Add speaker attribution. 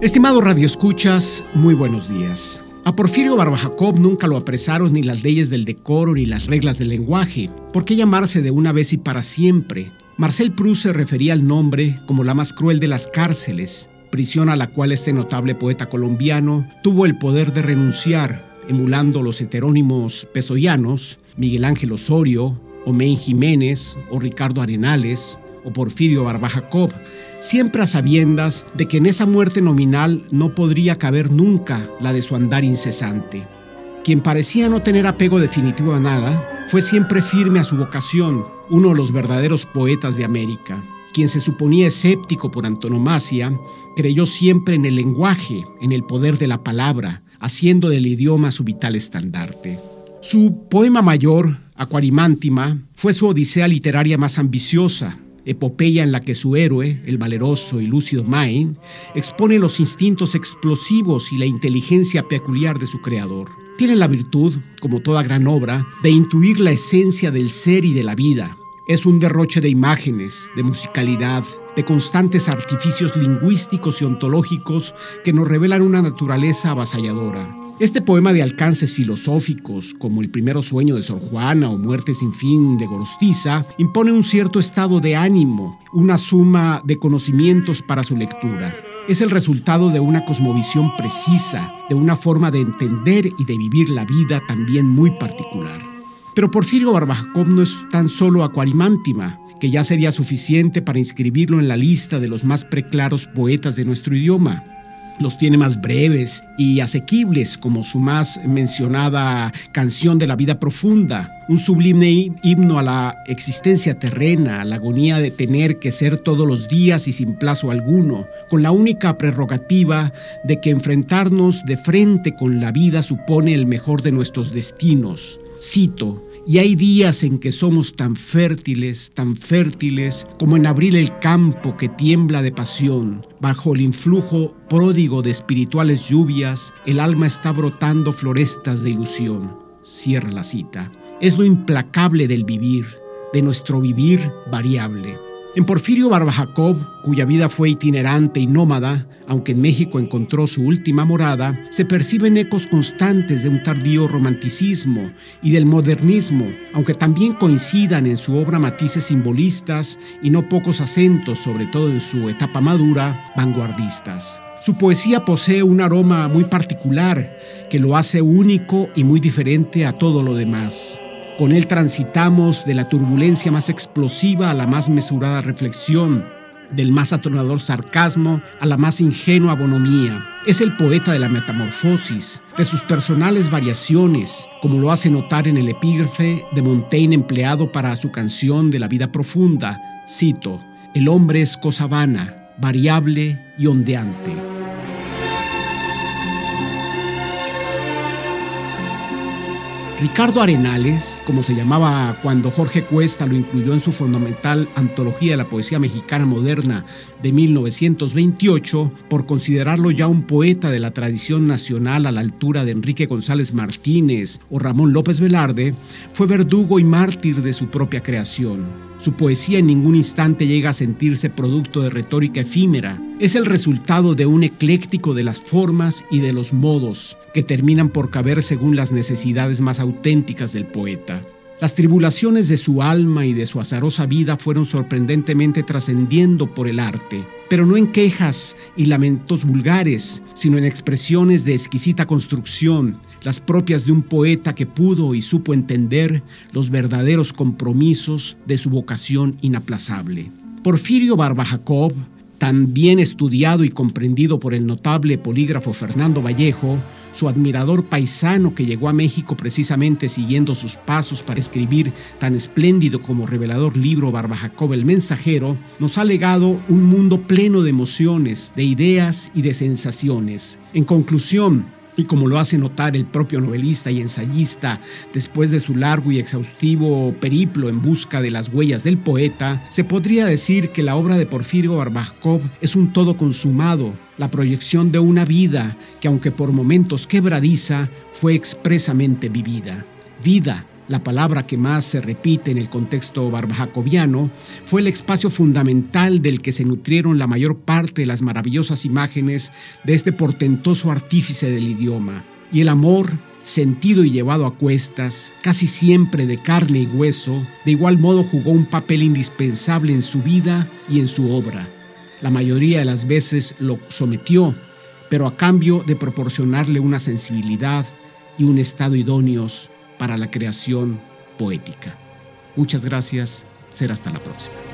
Speaker 1: Estimado Radio Escuchas, muy buenos días. A Porfirio Barba Jacob nunca lo apresaron ni las leyes del decoro ni las reglas del lenguaje. ¿Por qué llamarse de una vez y para siempre? Marcel Proust se refería al nombre como la más cruel de las cárceles, prisión a la cual este notable poeta colombiano tuvo el poder de renunciar, emulando los heterónimos pesoyanos, Miguel Ángel Osorio, Omén Jiménez o Ricardo Arenales, o Porfirio Barba Jacob, siempre a sabiendas de que en esa muerte nominal no podría caber nunca la de su andar incesante. Quien parecía no tener apego definitivo a nada, fue siempre firme a su vocación, uno de los verdaderos poetas de América. Quien se suponía escéptico por antonomasia, creyó siempre en el lenguaje, en el poder de la palabra, haciendo del idioma su vital estandarte. Su poema mayor, Aquarimántima, fue su odisea literaria más ambiciosa, epopeya en la que su héroe, el valeroso y lúcido Maine, expone los instintos explosivos y la inteligencia peculiar de su creador. Tiene la virtud, como toda gran obra, de intuir la esencia del ser y de la vida. Es un derroche de imágenes, de musicalidad, de constantes artificios lingüísticos y ontológicos que nos revelan una naturaleza avasalladora. Este poema de alcances filosóficos, como El primero sueño de Sor Juana o Muerte sin fin de Gorostiza, impone un cierto estado de ánimo, una suma de conocimientos para su lectura. Es el resultado de una cosmovisión precisa, de una forma de entender y de vivir la vida también muy particular. Pero Porfirio Barbajov no es tan solo acuarimántima, que ya sería suficiente para inscribirlo en la lista de los más preclaros poetas de nuestro idioma los tiene más breves y asequibles, como su más mencionada canción de la vida profunda, un sublime himno a la existencia terrena, a la agonía de tener que ser todos los días y sin plazo alguno, con la única prerrogativa de que enfrentarnos de frente con la vida supone el mejor de nuestros destinos. Cito, y hay días en que somos tan fértiles, tan fértiles, como en abril el campo que tiembla de pasión. Bajo el influjo pródigo de espirituales lluvias, el alma está brotando florestas de ilusión. Cierra la cita. Es lo implacable del vivir, de nuestro vivir variable. En Porfirio Barba Jacob, cuya vida fue itinerante y nómada, aunque en México encontró su última morada, se perciben ecos constantes de un tardío romanticismo y del modernismo, aunque también coincidan en su obra matices simbolistas y no pocos acentos, sobre todo en su etapa madura, vanguardistas. Su poesía posee un aroma muy particular que lo hace único y muy diferente a todo lo demás. Con él transitamos de la turbulencia más explosiva a la más mesurada reflexión, del más atronador sarcasmo a la más ingenua bonomía. Es el poeta de la metamorfosis, de sus personales variaciones, como lo hace notar en el epígrafe de Montaigne empleado para su canción de la vida profunda. Cito, el hombre es cosa vana, variable y ondeante. Ricardo Arenales, como se llamaba cuando Jorge Cuesta lo incluyó en su fundamental Antología de la Poesía Mexicana Moderna de 1928, por considerarlo ya un poeta de la tradición nacional a la altura de Enrique González Martínez o Ramón López Velarde, fue verdugo y mártir de su propia creación. Su poesía en ningún instante llega a sentirse producto de retórica efímera. Es el resultado de un ecléctico de las formas y de los modos que terminan por caber según las necesidades más auténticas del poeta. Las tribulaciones de su alma y de su azarosa vida fueron sorprendentemente trascendiendo por el arte, pero no en quejas y lamentos vulgares, sino en expresiones de exquisita construcción, las propias de un poeta que pudo y supo entender los verdaderos compromisos de su vocación inaplazable. Porfirio Barba Jacob tan bien estudiado y comprendido por el notable polígrafo Fernando Vallejo, su admirador paisano que llegó a México precisamente siguiendo sus pasos para escribir tan espléndido como revelador libro Barba Jacob el Mensajero, nos ha legado un mundo pleno de emociones, de ideas y de sensaciones. En conclusión, y como lo hace notar el propio novelista y ensayista después de su largo y exhaustivo periplo en busca de las huellas del poeta, se podría decir que la obra de Porfirio Barbajkov es un todo consumado, la proyección de una vida que aunque por momentos quebradiza, fue expresamente vivida. Vida la palabra que más se repite en el contexto barbajacoviano, fue el espacio fundamental del que se nutrieron la mayor parte de las maravillosas imágenes de este portentoso artífice del idioma. Y el amor, sentido y llevado a cuestas, casi siempre de carne y hueso, de igual modo jugó un papel indispensable en su vida y en su obra. La mayoría de las veces lo sometió, pero a cambio de proporcionarle una sensibilidad y un estado idóneos para la creación poética. Muchas gracias, será hasta la próxima.